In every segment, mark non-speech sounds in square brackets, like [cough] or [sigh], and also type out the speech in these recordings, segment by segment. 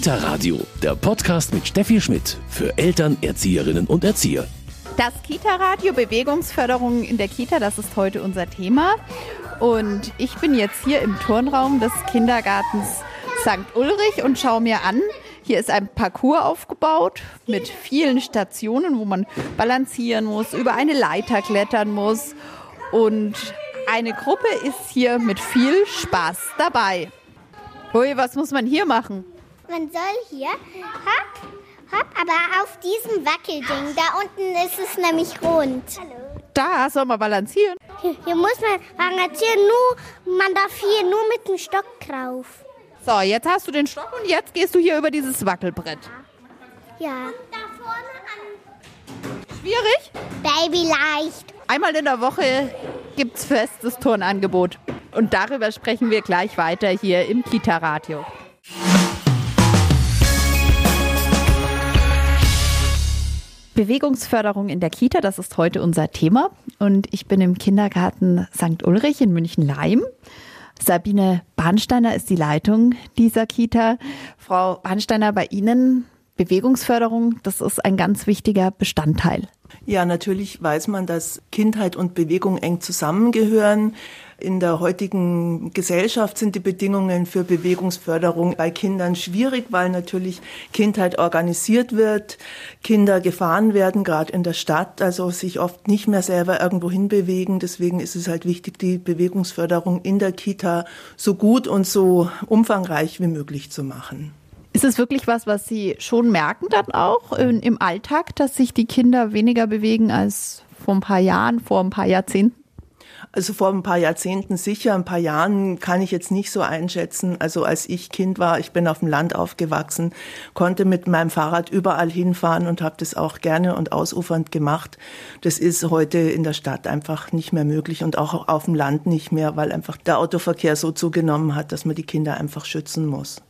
Kita Radio, der Podcast mit Steffi Schmidt für Eltern, Erzieherinnen und Erzieher. Das Kita-Radio Bewegungsförderung in der Kita, das ist heute unser Thema. Und ich bin jetzt hier im Turnraum des Kindergartens St. Ulrich und schaue mir an. Hier ist ein Parcours aufgebaut mit vielen Stationen, wo man balancieren muss, über eine Leiter klettern muss. Und eine Gruppe ist hier mit viel Spaß dabei. Ui, was muss man hier machen? Man soll hier, hopp, hopp, aber auf diesem Wackelding, da unten ist es nämlich rund. Da soll man balancieren. Hier, hier muss man balancieren, nur, man darf hier nur mit dem Stock drauf. So, jetzt hast du den Stock und jetzt gehst du hier über dieses Wackelbrett. Ja. Da vorne Schwierig? an Baby leicht. Einmal in der Woche gibt es festes Turnangebot. Und darüber sprechen wir gleich weiter hier im Kita-Radio. Bewegungsförderung in der Kita, das ist heute unser Thema. Und ich bin im Kindergarten St. Ulrich in München-Leim. Sabine Bahnsteiner ist die Leitung dieser Kita. Frau Bahnsteiner, bei Ihnen Bewegungsförderung, das ist ein ganz wichtiger Bestandteil. Ja, natürlich weiß man, dass Kindheit und Bewegung eng zusammengehören. In der heutigen Gesellschaft sind die Bedingungen für Bewegungsförderung bei Kindern schwierig, weil natürlich Kindheit organisiert wird, Kinder gefahren werden, gerade in der Stadt, also sich oft nicht mehr selber irgendwo hinbewegen. Deswegen ist es halt wichtig, die Bewegungsförderung in der Kita so gut und so umfangreich wie möglich zu machen. Ist es wirklich was, was Sie schon merken dann auch im Alltag, dass sich die Kinder weniger bewegen als vor ein paar Jahren, vor ein paar Jahrzehnten? Also vor ein paar Jahrzehnten sicher, ein paar Jahren kann ich jetzt nicht so einschätzen. Also als ich Kind war, ich bin auf dem Land aufgewachsen, konnte mit meinem Fahrrad überall hinfahren und habe das auch gerne und ausufernd gemacht. Das ist heute in der Stadt einfach nicht mehr möglich und auch auf dem Land nicht mehr, weil einfach der Autoverkehr so zugenommen hat, dass man die Kinder einfach schützen muss.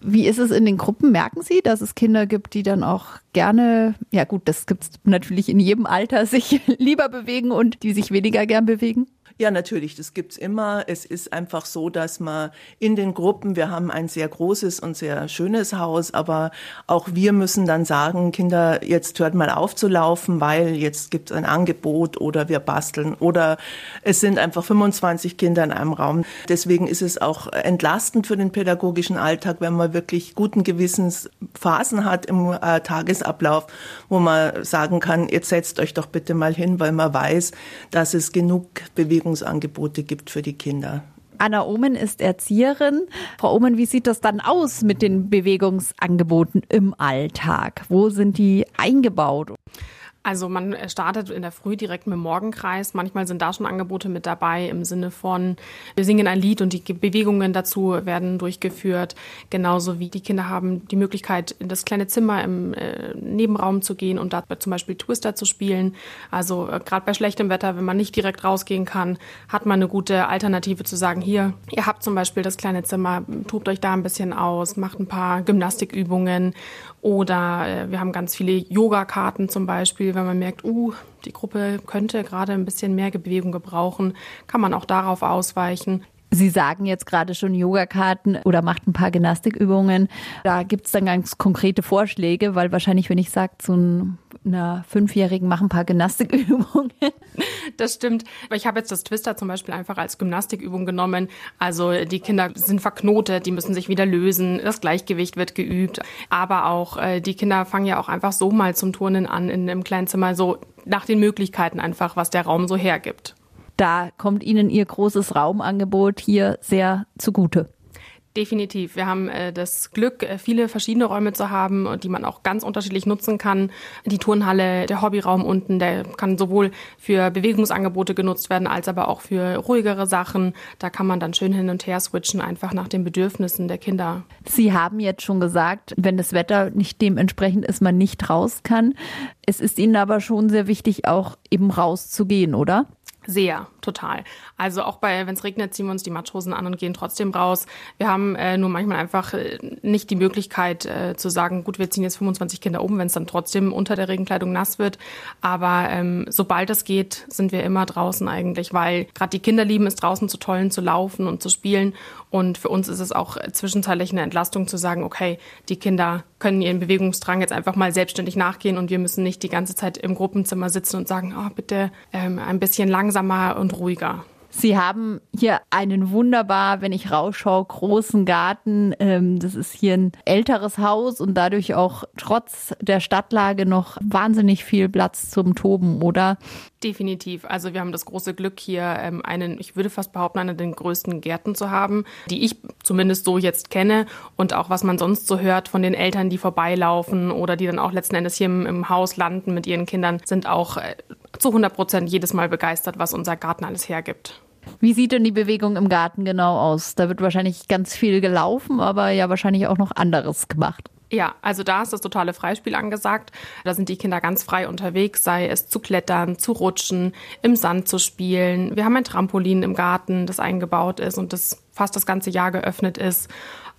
Wie ist es in den Gruppen? Merken Sie, dass es Kinder gibt, die dann auch gerne, ja gut, das gibt es natürlich in jedem Alter, sich [laughs] lieber bewegen und die sich weniger gern bewegen? Ja, natürlich, das gibt's immer. Es ist einfach so, dass man in den Gruppen, wir haben ein sehr großes und sehr schönes Haus, aber auch wir müssen dann sagen, Kinder, jetzt hört mal auf zu laufen, weil jetzt gibt's ein Angebot oder wir basteln oder es sind einfach 25 Kinder in einem Raum. Deswegen ist es auch entlastend für den pädagogischen Alltag, wenn man wirklich guten Gewissens Phasen hat im äh, Tagesablauf, wo man sagen kann, jetzt setzt euch doch bitte mal hin, weil man weiß, dass es genug Bewegung Bewegungsangebote gibt für die Kinder. Anna Omen ist Erzieherin. Frau Omen, wie sieht das dann aus mit den Bewegungsangeboten im Alltag? Wo sind die eingebaut? Also man startet in der Früh direkt mit dem Morgenkreis. Manchmal sind da schon Angebote mit dabei im Sinne von, wir singen ein Lied und die Bewegungen dazu werden durchgeführt. Genauso wie die Kinder haben die Möglichkeit, in das kleine Zimmer im äh, Nebenraum zu gehen und da zum Beispiel Twister zu spielen. Also äh, gerade bei schlechtem Wetter, wenn man nicht direkt rausgehen kann, hat man eine gute Alternative zu sagen, hier, ihr habt zum Beispiel das kleine Zimmer, tobt euch da ein bisschen aus, macht ein paar Gymnastikübungen oder äh, wir haben ganz viele Yogakarten zum Beispiel, wenn man merkt, uh, die Gruppe könnte gerade ein bisschen mehr Bewegung gebrauchen, kann man auch darauf ausweichen. Sie sagen jetzt gerade schon Yogakarten oder macht ein paar Gymnastikübungen. Da gibt es dann ganz konkrete Vorschläge, weil wahrscheinlich, wenn ich sage, zu einer Fünfjährigen mach ein paar Gymnastikübungen. Das stimmt. Ich habe jetzt das Twister zum Beispiel einfach als Gymnastikübung genommen. Also die Kinder sind verknotet, die müssen sich wieder lösen, das Gleichgewicht wird geübt. Aber auch äh, die Kinder fangen ja auch einfach so mal zum Turnen an in einem kleinen Zimmer, so nach den Möglichkeiten einfach, was der Raum so hergibt da kommt Ihnen Ihr großes Raumangebot hier sehr zugute. Definitiv. Wir haben äh, das Glück, äh, viele verschiedene Räume zu haben, die man auch ganz unterschiedlich nutzen kann. Die Turnhalle, der Hobbyraum unten, der kann sowohl für Bewegungsangebote genutzt werden, als aber auch für ruhigere Sachen. Da kann man dann schön hin und her switchen, einfach nach den Bedürfnissen der Kinder. Sie haben jetzt schon gesagt, wenn das Wetter nicht dementsprechend ist, man nicht raus kann. Es ist Ihnen aber schon sehr wichtig, auch eben rauszugehen, oder? Sehr, total. Also auch bei, wenn es regnet, ziehen wir uns die Matrosen an und gehen trotzdem raus. Wir haben äh, nur manchmal einfach äh, nicht die Möglichkeit äh, zu sagen, gut, wir ziehen jetzt 25 Kinder um, wenn es dann trotzdem unter der Regenkleidung nass wird. Aber ähm, sobald es geht, sind wir immer draußen eigentlich, weil gerade die Kinder lieben es draußen zu tollen, zu laufen und zu spielen. Und für uns ist es auch zwischenzeitlich eine Entlastung zu sagen, okay, die Kinder können ihren Bewegungsdrang jetzt einfach mal selbstständig nachgehen und wir müssen nicht die ganze Zeit im Gruppenzimmer sitzen und sagen, oh, bitte ähm, ein bisschen langsamer und ruhiger. Sie haben hier einen wunderbar, wenn ich rausschaue, großen Garten. Ähm, das ist hier ein älteres Haus und dadurch auch trotz der Stadtlage noch wahnsinnig viel Platz zum Toben, oder? Definitiv. Also wir haben das große Glück hier ähm, einen, ich würde fast behaupten, einen der größten Gärten zu haben, die ich zumindest so jetzt kenne und auch was man sonst so hört von den Eltern, die vorbeilaufen oder die dann auch letzten Endes hier im, Haus landen mit ihren Kindern, sind auch äh, zu 100 Prozent jedes Mal begeistert, was unser Garten alles hergibt. Wie sieht denn die Bewegung im Garten genau aus? Da wird wahrscheinlich ganz viel gelaufen, aber ja wahrscheinlich auch noch anderes gemacht. Ja, also da ist das totale Freispiel angesagt. Da sind die Kinder ganz frei unterwegs, sei es zu klettern, zu rutschen, im Sand zu spielen. Wir haben ein Trampolin im Garten, das eingebaut ist und das fast das ganze Jahr geöffnet ist.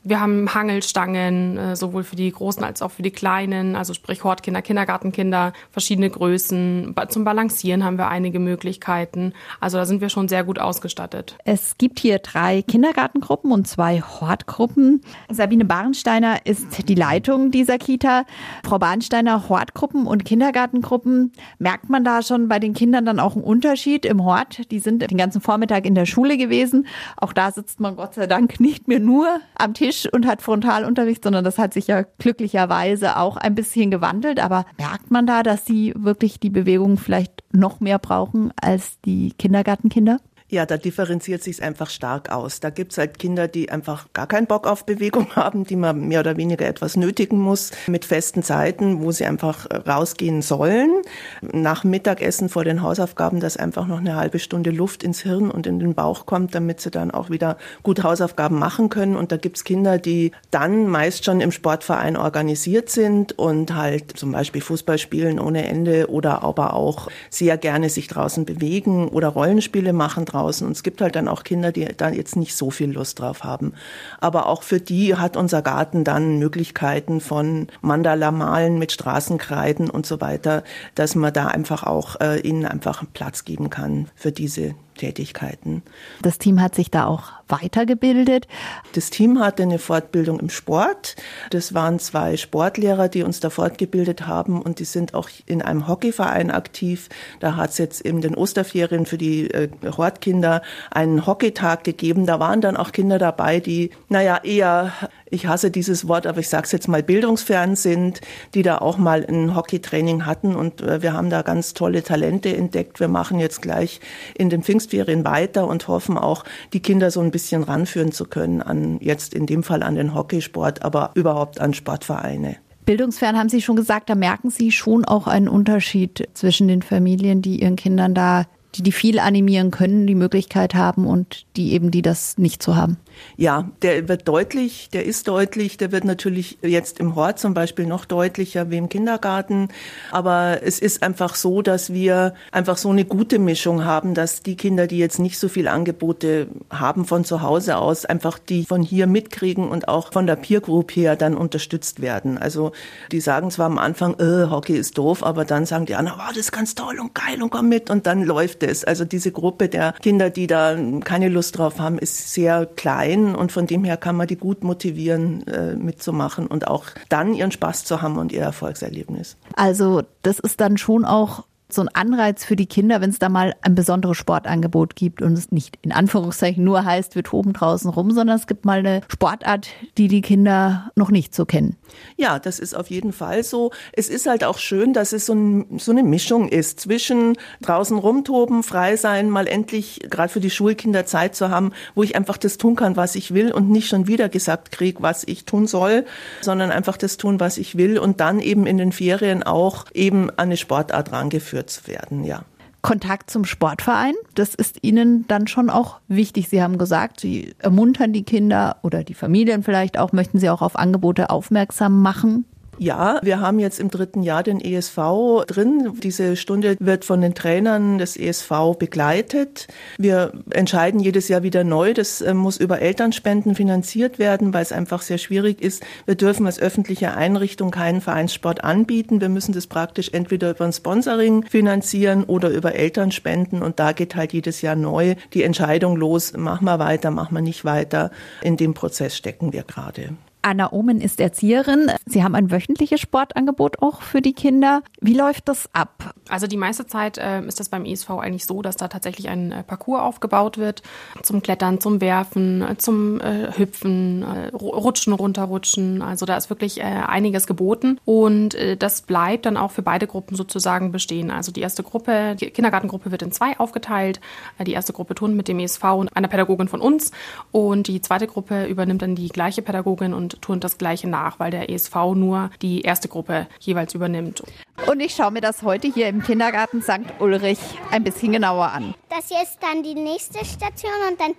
Wir haben Hangelstangen, äh, sowohl für die Großen als auch für die Kleinen, also sprich Hortkinder, Kindergartenkinder, verschiedene Größen. Zum Balancieren haben wir einige Möglichkeiten. Also da sind wir schon sehr gut ausgestattet. Es gibt hier drei Kindergartengruppen und zwei Hortgruppen. Sabine Barensteiner ist die Leitung dieser Kita. Frau Barensteiner, Hortgruppen und Kindergartengruppen, merkt man da schon bei den Kindern dann auch einen Unterschied im Hort? Die sind den ganzen Vormittag in der Schule gewesen. Auch da sitzt man Gott sei Dank nicht mehr nur am Tisch Tisch und hat Frontalunterricht, sondern das hat sich ja glücklicherweise auch ein bisschen gewandelt. Aber merkt man da, dass sie wirklich die Bewegung vielleicht noch mehr brauchen als die Kindergartenkinder? Ja, da differenziert sich einfach stark aus. Da gibt's halt Kinder, die einfach gar keinen Bock auf Bewegung [laughs] haben, die man mehr oder weniger etwas nötigen muss, mit festen Zeiten, wo sie einfach rausgehen sollen. Nach Mittagessen vor den Hausaufgaben, dass einfach noch eine halbe Stunde Luft ins Hirn und in den Bauch kommt, damit sie dann auch wieder gut Hausaufgaben machen können. Und da gibt's Kinder, die dann meist schon im Sportverein organisiert sind und halt zum Beispiel Fußball spielen ohne Ende oder aber auch sehr gerne sich draußen bewegen oder Rollenspiele machen draußen draußen. Und es gibt halt dann auch Kinder, die da jetzt nicht so viel Lust drauf haben. Aber auch für die hat unser Garten dann Möglichkeiten von Mandala malen mit Straßenkreiden und so weiter, dass man da einfach auch äh, ihnen einfach Platz geben kann für diese Tätigkeiten. Das Team hat sich da auch weitergebildet. Das Team hatte eine Fortbildung im Sport. Das waren zwei Sportlehrer, die uns da fortgebildet haben und die sind auch in einem Hockeyverein aktiv. Da hat es jetzt in den Osterferien für die äh, Hortkinder einen Hockeytag gegeben. Da waren dann auch Kinder dabei, die, naja, eher ich hasse dieses Wort, aber ich sage es jetzt mal, bildungsfern sind, die da auch mal ein Hockeytraining hatten. Und äh, wir haben da ganz tolle Talente entdeckt. Wir machen jetzt gleich in den Pfingstferien weiter und hoffen auch, die Kinder so ein bisschen ranführen zu können an jetzt in dem Fall an den Hockeysport, aber überhaupt an Sportvereine. Bildungsfern haben Sie schon gesagt, da merken Sie schon auch einen Unterschied zwischen den Familien, die ihren Kindern da die die viel animieren können, die Möglichkeit haben und die eben, die das nicht so haben. Ja, der wird deutlich, der ist deutlich, der wird natürlich jetzt im Hort zum Beispiel noch deutlicher wie im Kindergarten. Aber es ist einfach so, dass wir einfach so eine gute Mischung haben, dass die Kinder, die jetzt nicht so viel Angebote haben von zu Hause aus, einfach die von hier mitkriegen und auch von der Peer Group her dann unterstützt werden. Also die sagen zwar am Anfang, äh, Hockey ist doof, aber dann sagen die anderen, oh, das ist ganz toll und geil und komm mit und dann läuft es. Also diese Gruppe der Kinder, die da keine Lust drauf haben, ist sehr klein klein und von dem her kann man die gut motivieren, äh, mitzumachen und auch dann ihren Spaß zu haben und ihr Erfolgserlebnis. Also das ist dann schon auch so ein Anreiz für die Kinder, wenn es da mal ein besonderes Sportangebot gibt und es nicht in Anführungszeichen nur heißt, wir toben draußen rum, sondern es gibt mal eine Sportart, die die Kinder noch nicht so kennen. Ja, das ist auf jeden Fall so. Es ist halt auch schön, dass es so, ein, so eine Mischung ist zwischen draußen rumtoben, frei sein, mal endlich gerade für die Schulkinder Zeit zu haben, wo ich einfach das tun kann, was ich will und nicht schon wieder gesagt kriege, was ich tun soll, sondern einfach das tun, was ich will und dann eben in den Ferien auch eben an eine Sportart rangeführt geführt zu werden, ja. Kontakt zum Sportverein, das ist Ihnen dann schon auch wichtig. Sie haben gesagt, Sie ermuntern die Kinder oder die Familien vielleicht auch, möchten Sie auch auf Angebote aufmerksam machen? Ja, wir haben jetzt im dritten Jahr den ESV drin. Diese Stunde wird von den Trainern des ESV begleitet. Wir entscheiden jedes Jahr wieder neu. Das äh, muss über Elternspenden finanziert werden, weil es einfach sehr schwierig ist. Wir dürfen als öffentliche Einrichtung keinen Vereinssport anbieten. Wir müssen das praktisch entweder über ein Sponsoring finanzieren oder über Elternspenden. Und da geht halt jedes Jahr neu die Entscheidung los, machen wir weiter, machen wir nicht weiter. In dem Prozess stecken wir gerade. Anna Omen ist Erzieherin. Sie haben ein wöchentliches Sportangebot auch für die Kinder. Wie läuft das ab? Also die meiste Zeit äh, ist das beim ESV eigentlich so, dass da tatsächlich ein äh, Parcours aufgebaut wird zum Klettern, zum Werfen, äh, zum äh, Hüpfen, äh, Rutschen, runterrutschen. Also da ist wirklich äh, einiges geboten und das bleibt dann auch für beide Gruppen sozusagen bestehen. Also die erste Gruppe, die Kindergartengruppe wird in zwei aufgeteilt. die erste Gruppe turnt mit dem ESV und einer Pädagogin von uns und die zweite Gruppe übernimmt dann die gleiche Pädagogin und und tun das Gleiche nach, weil der ESV nur die erste Gruppe jeweils übernimmt. Und ich schaue mir das heute hier im Kindergarten St. Ulrich ein bisschen genauer an. Das hier ist dann die nächste Station und dann,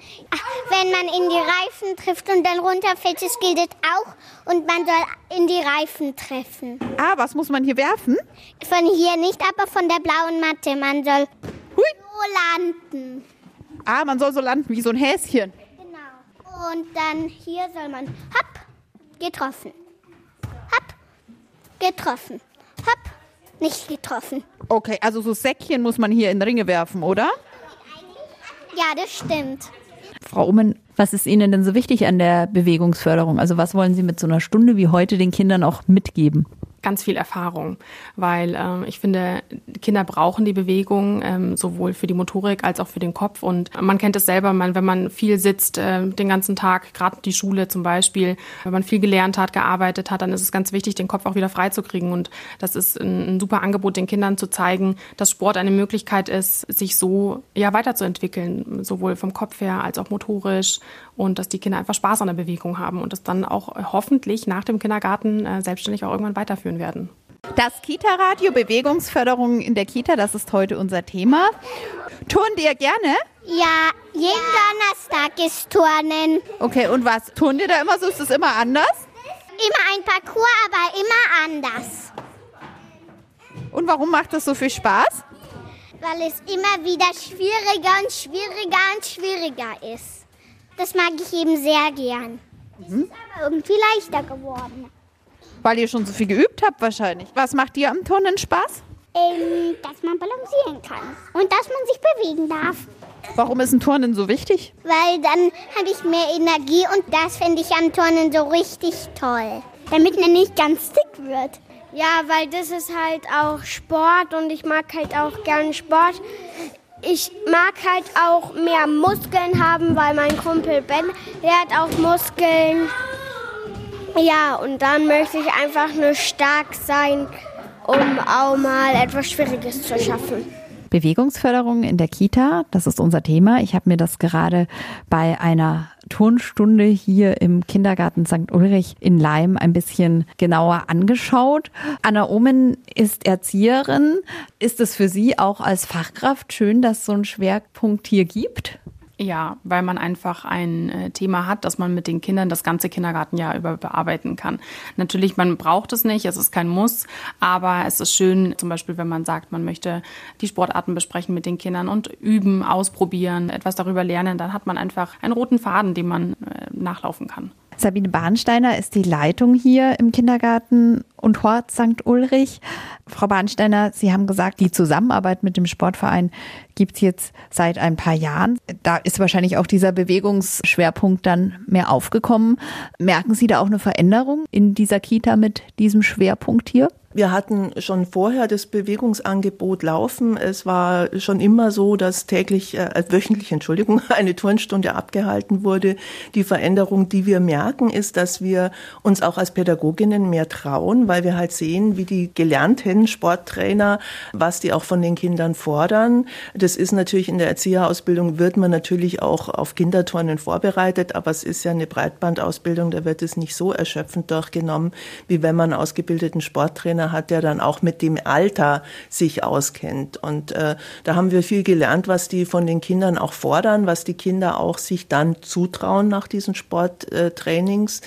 wenn man in die Reifen trifft und dann runterfällt, das gilt auch und man soll in die Reifen treffen. Ah, was muss man hier werfen? Von hier nicht, aber von der blauen Matte. Man soll Hui. so landen. Ah, man soll so landen wie so ein Häschen. Genau. Und dann hier soll man hopp getroffen. Hopp, getroffen. Hopp, nicht getroffen. Okay, also so Säckchen muss man hier in Ringe werfen, oder? Ja, das stimmt. Frau Umen, was ist Ihnen denn so wichtig an der Bewegungsförderung? Also was wollen Sie mit so einer Stunde wie heute den Kindern auch mitgeben? Ganz viel Erfahrung, weil ähm, ich finde, Kinder brauchen die Bewegung ähm, sowohl für die Motorik als auch für den Kopf. Und man kennt es selber, man, wenn man viel sitzt äh, den ganzen Tag, gerade die Schule zum Beispiel, wenn man viel gelernt hat, gearbeitet hat, dann ist es ganz wichtig, den Kopf auch wieder freizukriegen. Und das ist ein, ein, super Angebot, den Kindern zu zeigen, dass Sport eine Möglichkeit ist, sich so ja weiterzuentwickeln, sowohl vom Kopf her als auch motorisch und dass die Kinder einfach Spaß an der Bewegung haben und das dann auch hoffentlich nach dem Kindergarten äh, selbstständig auch irgendwann weiterführen werden. Das Kita-Radio Bewegungsförderung in der Kita, das ist heute unser Thema. Turnen dir gerne? Ja, jeden Donnerstag ist Turnen. Okay, und was? Turnen dir da immer so? Ist es immer anders? Immer ein Parcours, aber immer anders. Und warum macht das so viel Spaß? Weil es immer wieder schwieriger und schwieriger und schwieriger ist. Das mag ich eben sehr gern. Es mhm. ist aber irgendwie leichter geworden. Weil ihr schon so viel geübt habt wahrscheinlich. Was macht dir am Turnen Spaß? Ähm, dass man balancieren kann und dass man sich bewegen darf. Warum ist ein Turnen so wichtig? Weil dann habe ich mehr Energie und das finde ich am Turnen so richtig toll. Damit man nicht ganz dick wird. Ja, weil das ist halt auch Sport und ich mag halt auch gern Sport ich mag halt auch mehr Muskeln haben, weil mein Kumpel Ben, der hat auch Muskeln. Ja, und dann möchte ich einfach nur stark sein, um auch mal etwas Schwieriges zu schaffen. Bewegungsförderung in der Kita, das ist unser Thema. Ich habe mir das gerade bei einer Turnstunde hier im Kindergarten St. Ulrich in Leim ein bisschen genauer angeschaut. Anna Omen ist Erzieherin. Ist es für Sie auch als Fachkraft schön, dass es so einen Schwerpunkt hier gibt? Ja, weil man einfach ein äh, Thema hat, das man mit den Kindern das ganze Kindergartenjahr über bearbeiten kann. Natürlich, man braucht es nicht, es ist kein Muss, aber es ist schön, zum Beispiel, wenn man sagt, man möchte die Sportarten besprechen mit den Kindern und üben, ausprobieren, etwas darüber lernen, dann hat man einfach einen roten Faden, den man äh, nachlaufen kann. Sabine Bahnsteiner ist die Leitung hier im Kindergarten und Hort St. Ulrich. Frau Bahnsteiner, Sie haben gesagt, die Zusammenarbeit mit dem Sportverein gibt es jetzt seit ein paar Jahren. Da ist wahrscheinlich auch dieser Bewegungsschwerpunkt dann mehr aufgekommen. Merken Sie da auch eine Veränderung in dieser Kita mit diesem Schwerpunkt hier? Wir hatten schon vorher das Bewegungsangebot laufen. Es war schon immer so, dass täglich, äh, wöchentlich, Entschuldigung, [laughs] eine Turnstunde abgehalten wurde. Die Veränderung, die wir merken, ist, dass wir uns auch als Pädagoginnen mehr trauen, weil wir halt sehen, wie die gelernten Sporttrainer, was die auch von den Kindern fordern. Das ist natürlich in der Erzieherausbildung, wird man natürlich auch auf Kinderturnen vorbereitet, aber es ist ja eine Breitbandausbildung, da wird es nicht so erschöpfend durchgenommen, wie wenn man ausgebildeten Sporttrainer Sporttrainer hat, der dann auch mit dem Alter sich auskennt. Und äh, da haben wir viel gelernt, was die von den Kindern auch fordern, was die Kinder auch sich dann zutrauen nach diesen Sporttrainings.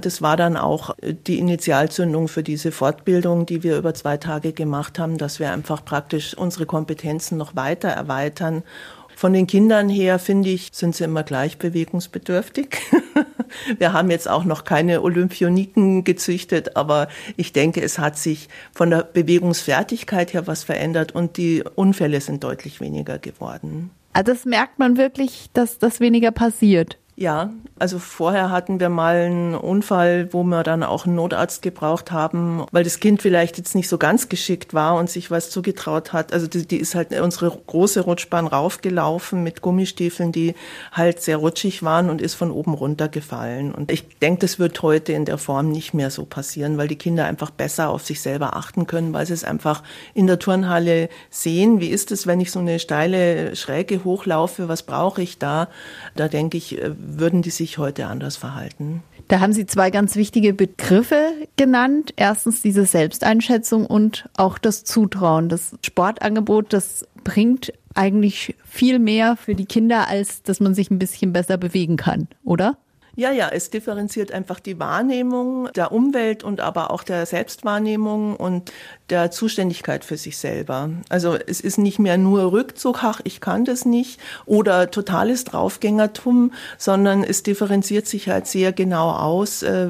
Das war dann auch die Initialzündung für diese Fortbildung, die wir über zwei Tage gemacht haben, dass wir einfach praktisch unsere Kompetenzen noch weiter erweitern von den Kindern her, finde ich, sind sie immer gleich bewegungsbedürftig. [laughs] Wir haben jetzt auch noch keine Olympioniken gezüchtet, aber ich denke, es hat sich von der Bewegungsfertigkeit her was verändert und die Unfälle sind deutlich weniger geworden. Also das merkt man wirklich, dass das weniger passiert. Ja, also vorher hatten wir mal einen Unfall, wo wir dann auch einen Notarzt gebraucht haben, weil das Kind vielleicht jetzt nicht so ganz geschickt war und sich was zugetraut hat. Also die, die ist halt unsere große Rutschbahn raufgelaufen mit Gummistiefeln, die halt sehr rutschig waren und ist von oben runtergefallen. Und ich denke, das wird heute in der Form nicht mehr so passieren, weil die Kinder einfach besser auf sich selber achten können, weil sie es einfach in der Turnhalle sehen. Wie ist es, wenn ich so eine steile Schräge hochlaufe? Was brauche ich da? Da denke ich, äh, würden die sich heute anders verhalten? Da haben Sie zwei ganz wichtige Begriffe genannt. Erstens diese Selbsteinschätzung und auch das Zutrauen. Das Sportangebot, das bringt eigentlich viel mehr für die Kinder, als dass man sich ein bisschen besser bewegen kann, oder? Ja, ja, es differenziert einfach die Wahrnehmung der Umwelt und aber auch der Selbstwahrnehmung und der Zuständigkeit für sich selber. Also es ist nicht mehr nur Rückzug, ach, ich kann das nicht, oder totales Draufgängertum, sondern es differenziert sich halt sehr genau aus, äh,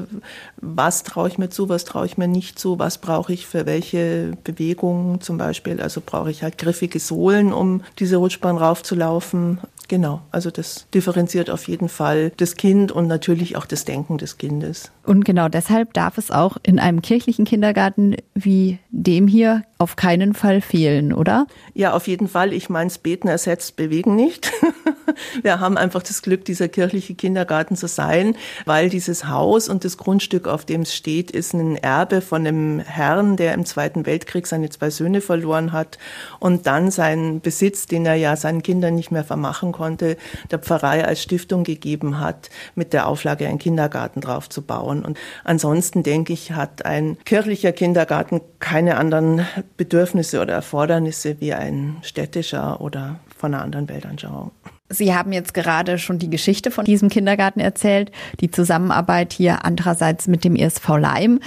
was traue ich mir zu, was traue ich mir nicht zu, was brauche ich für welche Bewegungen zum Beispiel. Also brauche ich halt griffige Sohlen, um diese Rutschbahn raufzulaufen. Genau, also das differenziert auf jeden Fall das Kind und natürlich auch das Denken des Kindes. Und genau deshalb darf es auch in einem kirchlichen Kindergarten wie dem hier auf keinen Fall fehlen, oder? Ja, auf jeden Fall. Ich meine, Beten ersetzt Bewegen nicht. [laughs] Wir haben einfach das Glück, dieser kirchliche Kindergarten zu sein, weil dieses Haus und das Grundstück, auf dem es steht, ist ein Erbe von einem Herrn, der im Zweiten Weltkrieg seine zwei Söhne verloren hat und dann seinen Besitz, den er ja seinen Kindern nicht mehr vermachen konnte, der Pfarrei als Stiftung gegeben hat, mit der Auflage, einen Kindergarten drauf zu bauen. Und ansonsten denke ich, hat ein kirchlicher Kindergarten keine anderen Bedürfnisse oder Erfordernisse wie ein städtischer oder von einer anderen Weltanschauung. Sie haben jetzt gerade schon die Geschichte von diesem Kindergarten erzählt, die Zusammenarbeit hier andererseits mit dem ESV Leim.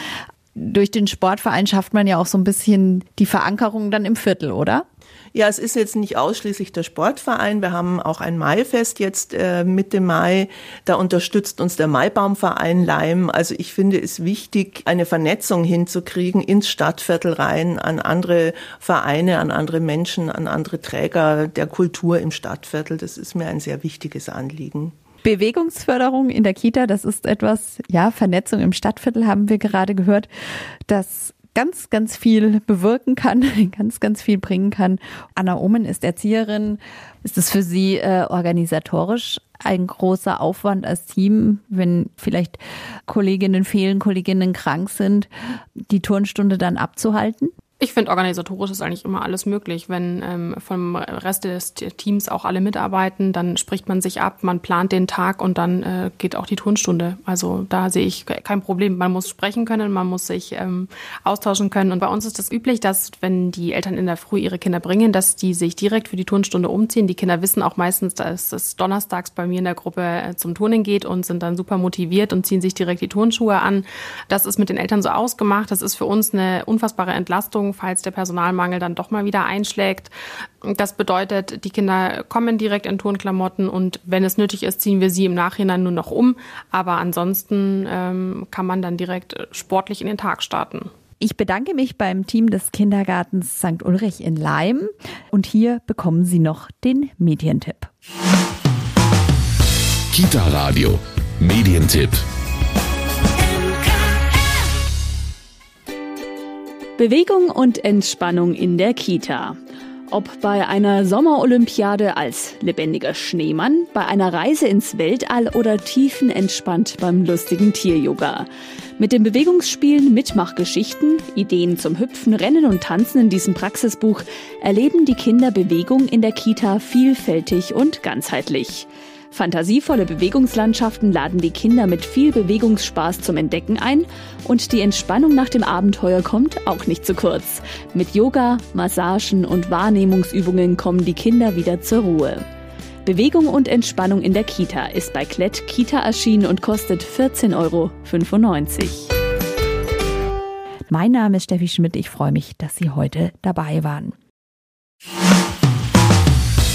Durch den Sportverein schafft man ja auch so ein bisschen die Verankerung dann im Viertel, oder? Ja, es ist jetzt nicht ausschließlich der Sportverein. Wir haben auch ein Maifest jetzt äh, Mitte Mai. Da unterstützt uns der Maibaumverein Leim. Also ich finde es wichtig, eine Vernetzung hinzukriegen ins Stadtviertel rein an andere Vereine, an andere Menschen, an andere Träger der Kultur im Stadtviertel. Das ist mir ein sehr wichtiges Anliegen. Bewegungsförderung in der Kita, das ist etwas, ja, Vernetzung im Stadtviertel haben wir gerade gehört. Das ganz, ganz viel bewirken kann, [laughs] ganz, ganz viel bringen kann. Anna Omen ist Erzieherin. Ist es für Sie äh, organisatorisch ein großer Aufwand als Team, wenn vielleicht Kolleginnen fehlen, Kolleginnen krank sind, die Turnstunde dann abzuhalten? Ich finde, organisatorisch ist eigentlich immer alles möglich. Wenn ähm, vom Rest des Teams auch alle mitarbeiten, dann spricht man sich ab, man plant den Tag und dann äh, geht auch die Turnstunde. Also da sehe ich kein Problem. Man muss sprechen können, man muss sich ähm, austauschen können. Und bei uns ist das üblich, dass wenn die Eltern in der Früh ihre Kinder bringen, dass die sich direkt für die Turnstunde umziehen. Die Kinder wissen auch meistens, dass es donnerstags bei mir in der Gruppe äh, zum Turnen geht und sind dann super motiviert und ziehen sich direkt die Turnschuhe an. Das ist mit den Eltern so ausgemacht. Das ist für uns eine unfassbare Entlastung falls der Personalmangel dann doch mal wieder einschlägt. Das bedeutet, die Kinder kommen direkt in Turnklamotten und wenn es nötig ist, ziehen wir sie im Nachhinein nur noch um. Aber ansonsten ähm, kann man dann direkt sportlich in den Tag starten. Ich bedanke mich beim Team des Kindergartens St. Ulrich in Leim und hier bekommen Sie noch den Medientipp. Kita Radio, Medientipp. Bewegung und Entspannung in der Kita. Ob bei einer Sommerolympiade als lebendiger Schneemann, bei einer Reise ins Weltall oder tiefenentspannt beim lustigen Tier-Yoga. Mit den Bewegungsspielen Mitmachgeschichten, Ideen zum Hüpfen, Rennen und Tanzen in diesem Praxisbuch erleben die Kinder Bewegung in der Kita vielfältig und ganzheitlich. Fantasievolle Bewegungslandschaften laden die Kinder mit viel Bewegungsspaß zum Entdecken ein und die Entspannung nach dem Abenteuer kommt auch nicht zu kurz. Mit Yoga, Massagen und Wahrnehmungsübungen kommen die Kinder wieder zur Ruhe. Bewegung und Entspannung in der Kita ist bei Klett Kita erschienen und kostet 14,95 Euro. Mein Name ist Steffi Schmidt. Ich freue mich, dass Sie heute dabei waren.